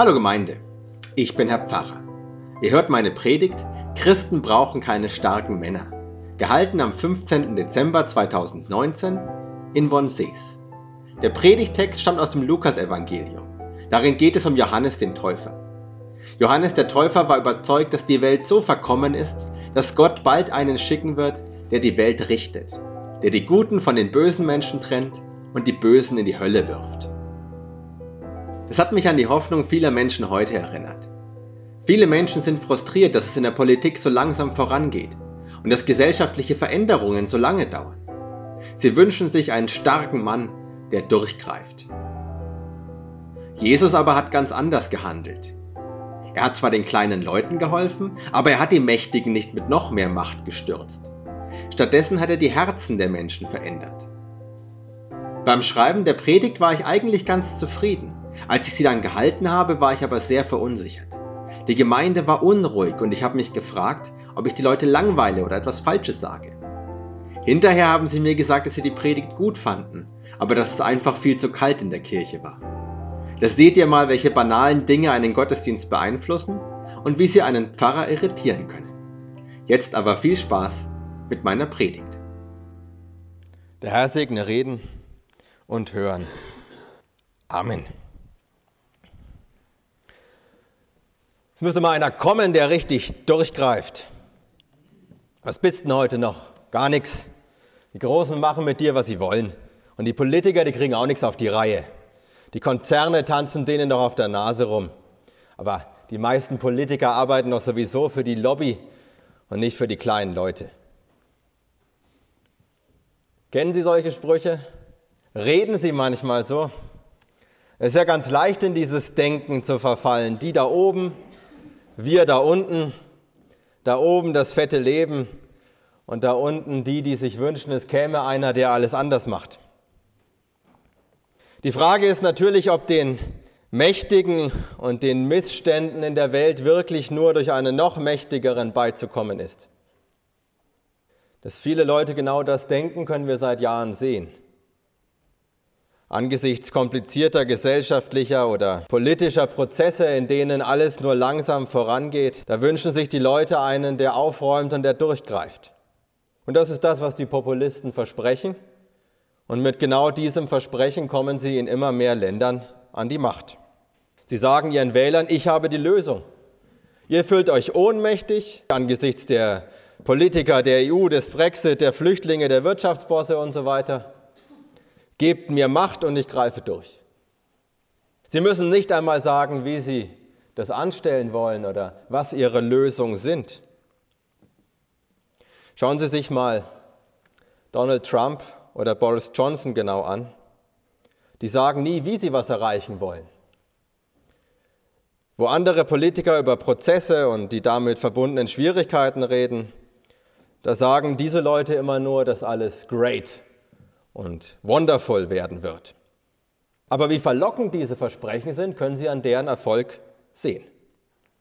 Hallo Gemeinde, ich bin Herr Pfarrer. Ihr hört meine Predigt Christen brauchen keine starken Männer, gehalten am 15. Dezember 2019 in Wonsees. Der Predigtext stammt aus dem Lukasevangelium. Darin geht es um Johannes den Täufer. Johannes der Täufer war überzeugt, dass die Welt so verkommen ist, dass Gott bald einen schicken wird, der die Welt richtet, der die Guten von den bösen Menschen trennt und die Bösen in die Hölle wirft. Es hat mich an die Hoffnung vieler Menschen heute erinnert. Viele Menschen sind frustriert, dass es in der Politik so langsam vorangeht und dass gesellschaftliche Veränderungen so lange dauern. Sie wünschen sich einen starken Mann, der durchgreift. Jesus aber hat ganz anders gehandelt. Er hat zwar den kleinen Leuten geholfen, aber er hat die Mächtigen nicht mit noch mehr Macht gestürzt. Stattdessen hat er die Herzen der Menschen verändert. Beim Schreiben der Predigt war ich eigentlich ganz zufrieden. Als ich sie dann gehalten habe, war ich aber sehr verunsichert. Die Gemeinde war unruhig und ich habe mich gefragt, ob ich die Leute langweile oder etwas Falsches sage. Hinterher haben sie mir gesagt, dass sie die Predigt gut fanden, aber dass es einfach viel zu kalt in der Kirche war. Da seht ihr mal, welche banalen Dinge einen Gottesdienst beeinflussen und wie sie einen Pfarrer irritieren können. Jetzt aber viel Spaß mit meiner Predigt. Der Herr segne Reden und Hören. Amen. Es müsste mal einer kommen, der richtig durchgreift. Was bist denn heute noch? Gar nichts. Die Großen machen mit dir, was sie wollen. Und die Politiker, die kriegen auch nichts auf die Reihe. Die Konzerne tanzen denen doch auf der Nase rum. Aber die meisten Politiker arbeiten doch sowieso für die Lobby und nicht für die kleinen Leute. Kennen Sie solche Sprüche? Reden Sie manchmal so? Es ist ja ganz leicht, in dieses Denken zu verfallen. Die da oben, wir da unten, da oben das fette Leben und da unten die, die sich wünschen, es käme einer, der alles anders macht. Die Frage ist natürlich, ob den Mächtigen und den Missständen in der Welt wirklich nur durch einen noch mächtigeren beizukommen ist. Dass viele Leute genau das denken, können wir seit Jahren sehen. Angesichts komplizierter gesellschaftlicher oder politischer Prozesse, in denen alles nur langsam vorangeht, da wünschen sich die Leute einen, der aufräumt und der durchgreift. Und das ist das, was die Populisten versprechen. Und mit genau diesem Versprechen kommen sie in immer mehr Ländern an die Macht. Sie sagen ihren Wählern, ich habe die Lösung. Ihr fühlt euch ohnmächtig angesichts der Politiker der EU, des Brexit, der Flüchtlinge, der Wirtschaftsbosse und so weiter. Gebt mir Macht und ich greife durch. Sie müssen nicht einmal sagen, wie Sie das anstellen wollen oder was Ihre Lösungen sind. Schauen Sie sich mal Donald Trump oder Boris Johnson genau an. Die sagen nie, wie sie was erreichen wollen. Wo andere Politiker über Prozesse und die damit verbundenen Schwierigkeiten reden, da sagen diese Leute immer nur, dass alles great und wonderful werden wird. Aber wie verlockend diese Versprechen sind, können Sie an deren Erfolg sehen.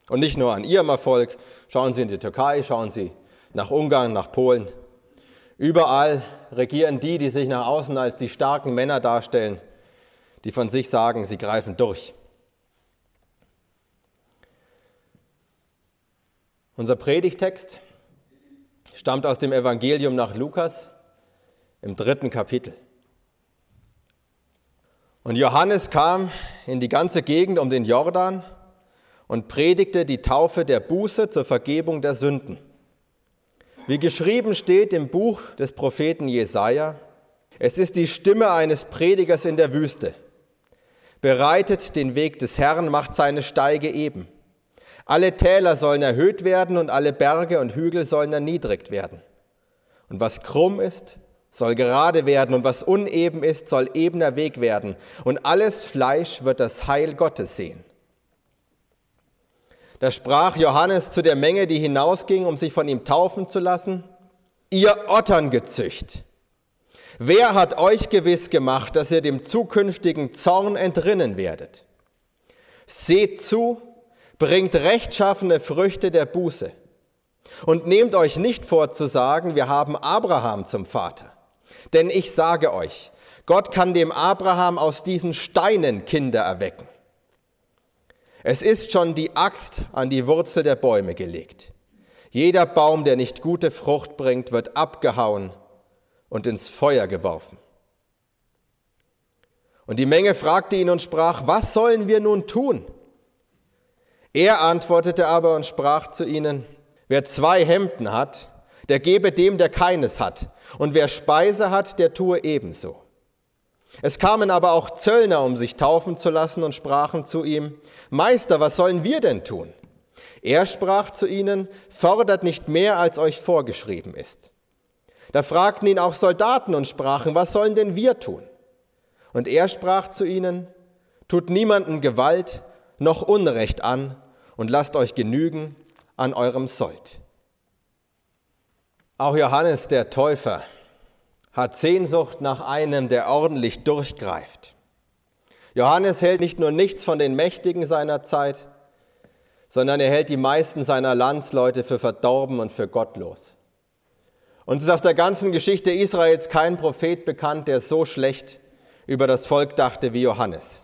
Und nicht nur an Ihrem Erfolg. Schauen Sie in die Türkei, schauen Sie nach Ungarn, nach Polen. Überall regieren die, die sich nach außen als die starken Männer darstellen, die von sich sagen, sie greifen durch. Unser Predigtext stammt aus dem Evangelium nach Lukas, im dritten Kapitel. Und Johannes kam in die ganze Gegend um den Jordan und predigte die Taufe der Buße zur Vergebung der Sünden. Wie geschrieben steht im Buch des Propheten Jesaja, es ist die Stimme eines Predigers in der Wüste. Bereitet den Weg des Herrn, macht seine Steige eben. Alle Täler sollen erhöht werden und alle Berge und Hügel sollen erniedrigt werden. Und was krumm ist, soll gerade werden und was uneben ist, soll ebener Weg werden. Und alles Fleisch wird das Heil Gottes sehen. Da sprach Johannes zu der Menge, die hinausging, um sich von ihm taufen zu lassen, ihr Otterngezücht, wer hat euch gewiss gemacht, dass ihr dem zukünftigen Zorn entrinnen werdet? Seht zu, bringt rechtschaffene Früchte der Buße und nehmt euch nicht vor zu sagen, wir haben Abraham zum Vater. Denn ich sage euch, Gott kann dem Abraham aus diesen Steinen Kinder erwecken. Es ist schon die Axt an die Wurzel der Bäume gelegt. Jeder Baum, der nicht gute Frucht bringt, wird abgehauen und ins Feuer geworfen. Und die Menge fragte ihn und sprach, was sollen wir nun tun? Er antwortete aber und sprach zu ihnen, wer zwei Hemden hat, der gebe dem, der keines hat, und wer Speise hat, der tue ebenso. Es kamen aber auch Zöllner, um sich taufen zu lassen, und sprachen zu ihm, Meister, was sollen wir denn tun? Er sprach zu ihnen, fordert nicht mehr, als euch vorgeschrieben ist. Da fragten ihn auch Soldaten und sprachen, was sollen denn wir tun? Und er sprach zu ihnen, tut niemanden Gewalt noch Unrecht an und lasst euch genügen an eurem Sold. Auch Johannes der Täufer hat Sehnsucht nach einem, der ordentlich durchgreift. Johannes hält nicht nur nichts von den Mächtigen seiner Zeit, sondern er hält die meisten seiner Landsleute für verdorben und für gottlos. Und es ist aus der ganzen Geschichte Israels kein Prophet bekannt, der so schlecht über das Volk dachte wie Johannes.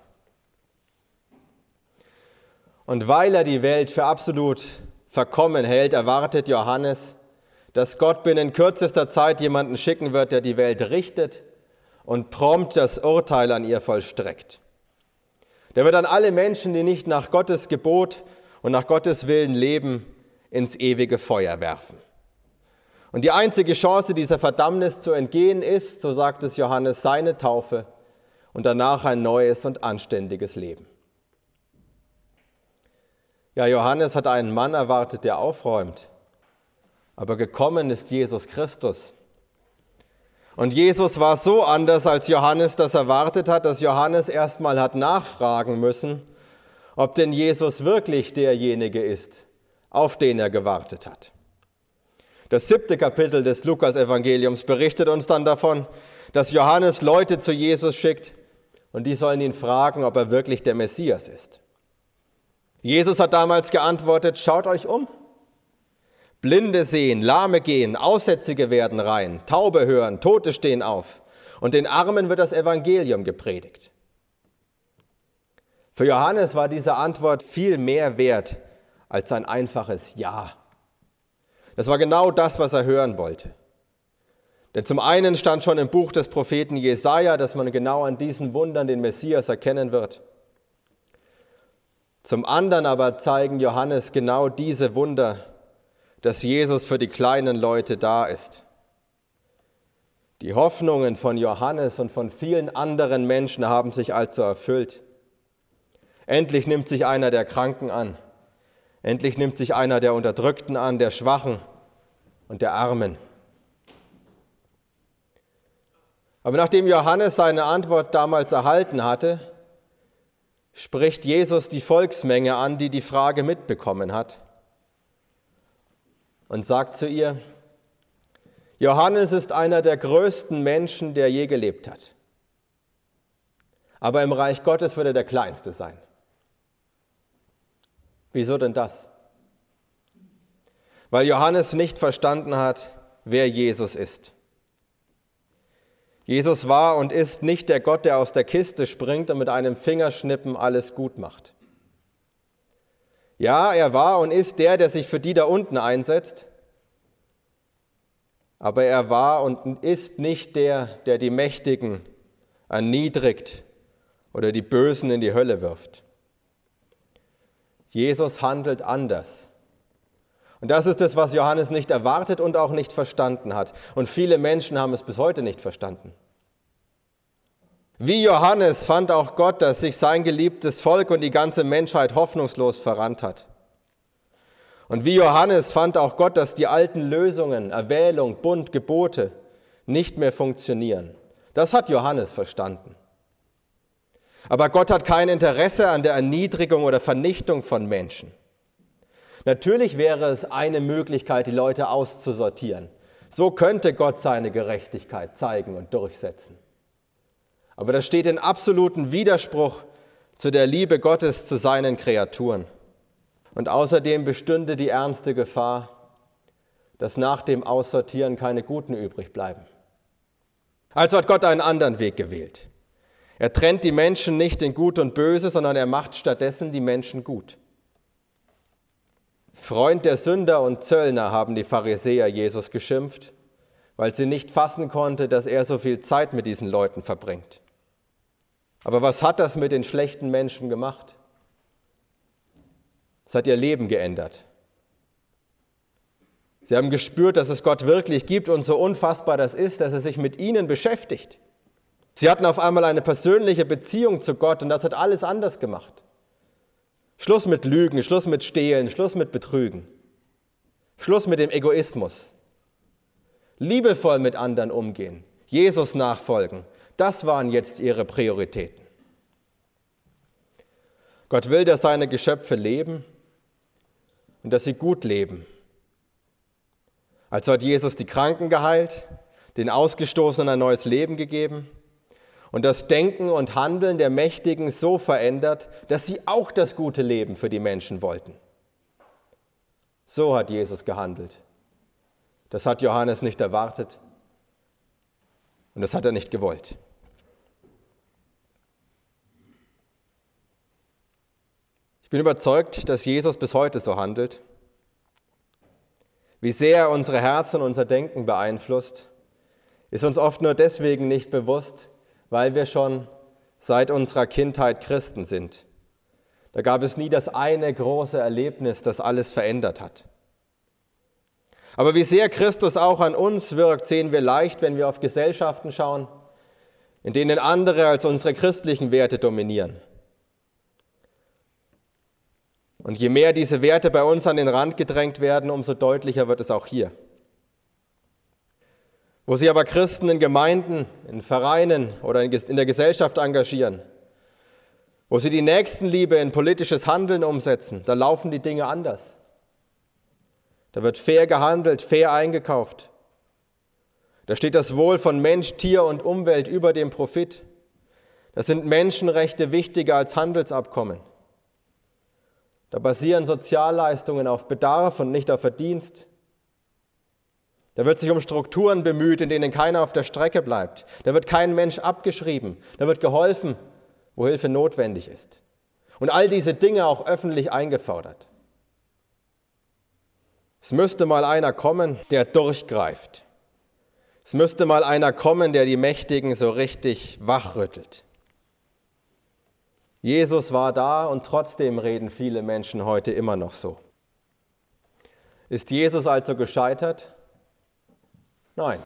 Und weil er die Welt für absolut verkommen hält, erwartet Johannes, dass Gott binnen kürzester Zeit jemanden schicken wird, der die Welt richtet und prompt das Urteil an ihr vollstreckt. Der wird dann alle Menschen, die nicht nach Gottes Gebot und nach Gottes Willen leben, ins ewige Feuer werfen. Und die einzige Chance, dieser Verdammnis zu entgehen, ist, so sagt es Johannes, seine Taufe und danach ein neues und anständiges Leben. Ja, Johannes hat einen Mann erwartet, der aufräumt, aber gekommen ist Jesus Christus. Und Jesus war so anders, als Johannes das erwartet hat, dass Johannes erstmal hat nachfragen müssen, ob denn Jesus wirklich derjenige ist, auf den er gewartet hat. Das siebte Kapitel des Lukas-Evangeliums berichtet uns dann davon, dass Johannes Leute zu Jesus schickt und die sollen ihn fragen, ob er wirklich der Messias ist. Jesus hat damals geantwortet, schaut euch um. Blinde sehen, Lahme gehen, Aussätzige werden rein, Taube hören, Tote stehen auf und den Armen wird das Evangelium gepredigt. Für Johannes war diese Antwort viel mehr wert als ein einfaches Ja. Das war genau das, was er hören wollte. Denn zum einen stand schon im Buch des Propheten Jesaja, dass man genau an diesen Wundern den Messias erkennen wird. Zum anderen aber zeigen Johannes genau diese Wunder, dass Jesus für die kleinen Leute da ist. Die Hoffnungen von Johannes und von vielen anderen Menschen haben sich also erfüllt. Endlich nimmt sich einer der Kranken an. Endlich nimmt sich einer der Unterdrückten an, der Schwachen und der Armen. Aber nachdem Johannes seine Antwort damals erhalten hatte, spricht Jesus die Volksmenge an, die die Frage mitbekommen hat und sagt zu ihr, Johannes ist einer der größten Menschen, der je gelebt hat. Aber im Reich Gottes wird er der Kleinste sein. Wieso denn das? Weil Johannes nicht verstanden hat, wer Jesus ist. Jesus war und ist nicht der Gott, der aus der Kiste springt und mit einem Fingerschnippen alles gut macht. Ja, er war und ist der, der sich für die da unten einsetzt, aber er war und ist nicht der, der die Mächtigen erniedrigt oder die Bösen in die Hölle wirft. Jesus handelt anders. Und das ist es, was Johannes nicht erwartet und auch nicht verstanden hat. Und viele Menschen haben es bis heute nicht verstanden. Wie Johannes fand auch Gott, dass sich sein geliebtes Volk und die ganze Menschheit hoffnungslos verrannt hat. Und wie Johannes fand auch Gott, dass die alten Lösungen, Erwählung, Bund, Gebote nicht mehr funktionieren. Das hat Johannes verstanden. Aber Gott hat kein Interesse an der Erniedrigung oder Vernichtung von Menschen. Natürlich wäre es eine Möglichkeit, die Leute auszusortieren. So könnte Gott seine Gerechtigkeit zeigen und durchsetzen. Aber das steht in absolutem Widerspruch zu der Liebe Gottes zu seinen Kreaturen. Und außerdem bestünde die ernste Gefahr, dass nach dem Aussortieren keine Guten übrig bleiben. Also hat Gott einen anderen Weg gewählt. Er trennt die Menschen nicht in Gut und Böse, sondern er macht stattdessen die Menschen gut. Freund der Sünder und Zöllner haben die Pharisäer Jesus geschimpft, weil sie nicht fassen konnte, dass er so viel Zeit mit diesen Leuten verbringt. Aber was hat das mit den schlechten Menschen gemacht? Es hat ihr Leben geändert. Sie haben gespürt, dass es Gott wirklich gibt und so unfassbar das ist, dass er sich mit ihnen beschäftigt. Sie hatten auf einmal eine persönliche Beziehung zu Gott und das hat alles anders gemacht. Schluss mit Lügen, Schluss mit Stehlen, Schluss mit Betrügen. Schluss mit dem Egoismus. Liebevoll mit anderen umgehen, Jesus nachfolgen, das waren jetzt ihre Prioritäten. Gott will, dass seine Geschöpfe leben und dass sie gut leben. Also hat Jesus die Kranken geheilt, den Ausgestoßenen ein neues Leben gegeben und das Denken und Handeln der Mächtigen so verändert, dass sie auch das gute Leben für die Menschen wollten. So hat Jesus gehandelt. Das hat Johannes nicht erwartet und das hat er nicht gewollt. Bin überzeugt, dass Jesus bis heute so handelt. Wie sehr er unsere Herzen und unser Denken beeinflusst, ist uns oft nur deswegen nicht bewusst, weil wir schon seit unserer Kindheit Christen sind. Da gab es nie das eine große Erlebnis, das alles verändert hat. Aber wie sehr Christus auch an uns wirkt, sehen wir leicht, wenn wir auf Gesellschaften schauen, in denen andere als unsere christlichen Werte dominieren. Und je mehr diese Werte bei uns an den Rand gedrängt werden, umso deutlicher wird es auch hier. Wo sich aber Christen in Gemeinden, in Vereinen oder in der Gesellschaft engagieren, wo sie die Nächstenliebe in politisches Handeln umsetzen, da laufen die Dinge anders. Da wird fair gehandelt, fair eingekauft. Da steht das Wohl von Mensch, Tier und Umwelt über dem Profit. Da sind Menschenrechte wichtiger als Handelsabkommen. Da basieren Sozialleistungen auf Bedarf und nicht auf Verdienst. Da wird sich um Strukturen bemüht, in denen keiner auf der Strecke bleibt. Da wird kein Mensch abgeschrieben. Da wird geholfen, wo Hilfe notwendig ist. Und all diese Dinge auch öffentlich eingefordert. Es müsste mal einer kommen, der durchgreift. Es müsste mal einer kommen, der die Mächtigen so richtig wachrüttelt. Jesus war da und trotzdem reden viele Menschen heute immer noch so. Ist Jesus also gescheitert? Nein.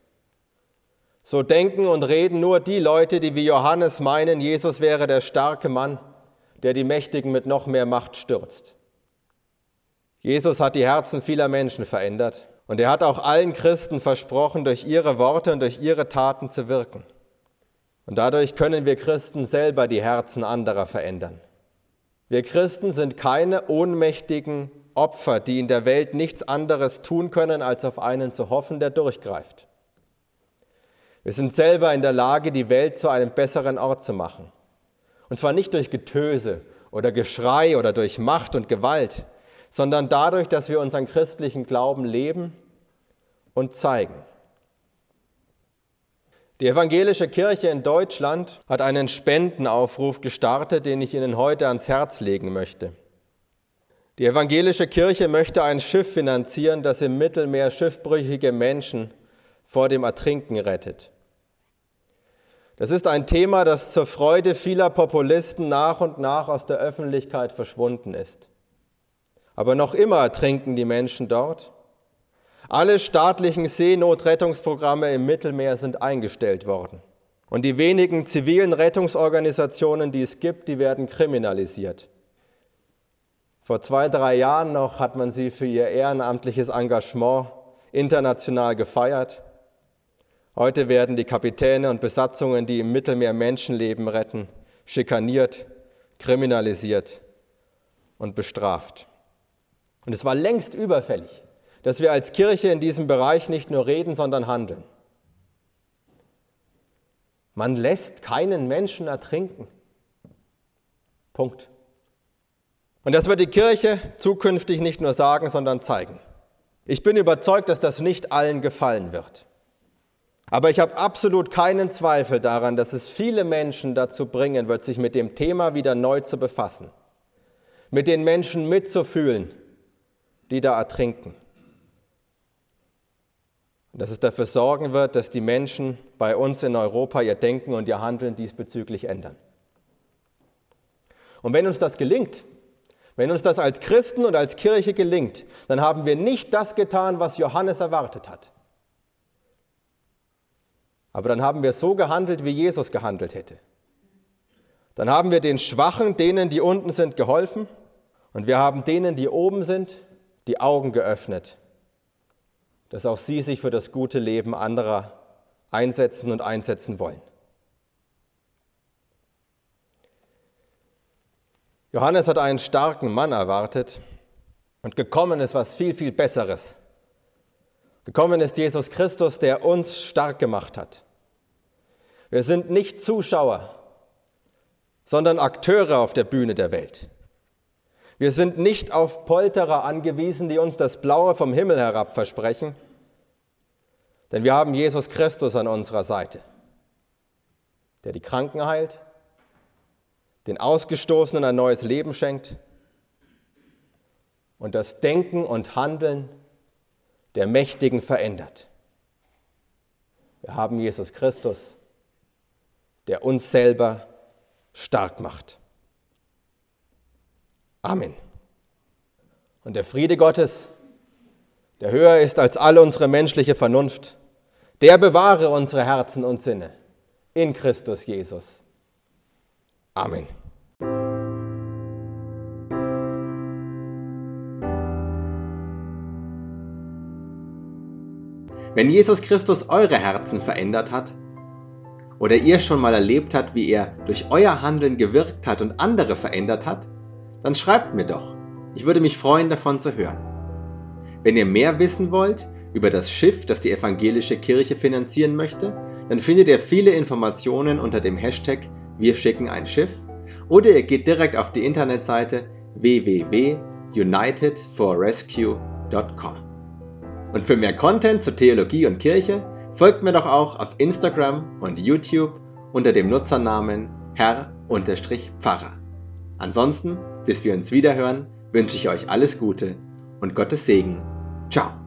So denken und reden nur die Leute, die wie Johannes meinen, Jesus wäre der starke Mann, der die Mächtigen mit noch mehr Macht stürzt. Jesus hat die Herzen vieler Menschen verändert und er hat auch allen Christen versprochen, durch ihre Worte und durch ihre Taten zu wirken. Und dadurch können wir Christen selber die Herzen anderer verändern. Wir Christen sind keine ohnmächtigen Opfer, die in der Welt nichts anderes tun können, als auf einen zu hoffen, der durchgreift. Wir sind selber in der Lage, die Welt zu einem besseren Ort zu machen. Und zwar nicht durch Getöse oder Geschrei oder durch Macht und Gewalt, sondern dadurch, dass wir unseren christlichen Glauben leben und zeigen. Die evangelische Kirche in Deutschland hat einen Spendenaufruf gestartet, den ich Ihnen heute ans Herz legen möchte. Die evangelische Kirche möchte ein Schiff finanzieren, das im Mittelmeer schiffbrüchige Menschen vor dem Ertrinken rettet. Das ist ein Thema, das zur Freude vieler Populisten nach und nach aus der Öffentlichkeit verschwunden ist. Aber noch immer ertrinken die Menschen dort alle staatlichen Seenotrettungsprogramme im Mittelmeer sind eingestellt worden. Und die wenigen zivilen Rettungsorganisationen, die es gibt, die werden kriminalisiert. Vor zwei, drei Jahren noch hat man sie für ihr ehrenamtliches Engagement international gefeiert. Heute werden die Kapitäne und Besatzungen, die im Mittelmeer Menschenleben retten, schikaniert, kriminalisiert und bestraft. Und es war längst überfällig dass wir als Kirche in diesem Bereich nicht nur reden, sondern handeln. Man lässt keinen Menschen ertrinken. Punkt. Und das wird die Kirche zukünftig nicht nur sagen, sondern zeigen. Ich bin überzeugt, dass das nicht allen gefallen wird. Aber ich habe absolut keinen Zweifel daran, dass es viele Menschen dazu bringen wird, sich mit dem Thema wieder neu zu befassen, mit den Menschen mitzufühlen, die da ertrinken. Und dass es dafür sorgen wird, dass die Menschen bei uns in Europa ihr Denken und ihr Handeln diesbezüglich ändern. Und wenn uns das gelingt, wenn uns das als Christen und als Kirche gelingt, dann haben wir nicht das getan, was Johannes erwartet hat. Aber dann haben wir so gehandelt, wie Jesus gehandelt hätte. Dann haben wir den Schwachen, denen, die unten sind, geholfen und wir haben denen, die oben sind, die Augen geöffnet, dass auch sie sich für das gute Leben anderer einsetzen und einsetzen wollen. Johannes hat einen starken Mann erwartet und gekommen ist was viel, viel Besseres. Gekommen ist Jesus Christus, der uns stark gemacht hat. Wir sind nicht Zuschauer, sondern Akteure auf der Bühne der Welt. Wir sind nicht auf Polterer angewiesen, die uns das Blaue vom Himmel herab versprechen, denn wir haben Jesus Christus an unserer Seite, der die Kranken heilt, den Ausgestoßenen ein neues Leben schenkt und das Denken und Handeln der Mächtigen verändert. Wir haben Jesus Christus, der uns selber stark macht. Amen. Und der Friede Gottes, der höher ist als alle unsere menschliche Vernunft, der bewahre unsere Herzen und Sinne in Christus Jesus. Amen. Wenn Jesus Christus eure Herzen verändert hat, oder ihr schon mal erlebt habt, wie er durch euer Handeln gewirkt hat und andere verändert hat, dann schreibt mir doch. Ich würde mich freuen, davon zu hören. Wenn ihr mehr wissen wollt über das Schiff, das die evangelische Kirche finanzieren möchte, dann findet ihr viele Informationen unter dem Hashtag Wir schicken ein Schiff oder ihr geht direkt auf die Internetseite www.unitedforrescue.com. Und für mehr Content zur Theologie und Kirche folgt mir doch auch auf Instagram und YouTube unter dem Nutzernamen Herr-Pfarrer. Ansonsten, bis wir uns wiederhören, wünsche ich euch alles Gute und Gottes Segen. Ciao.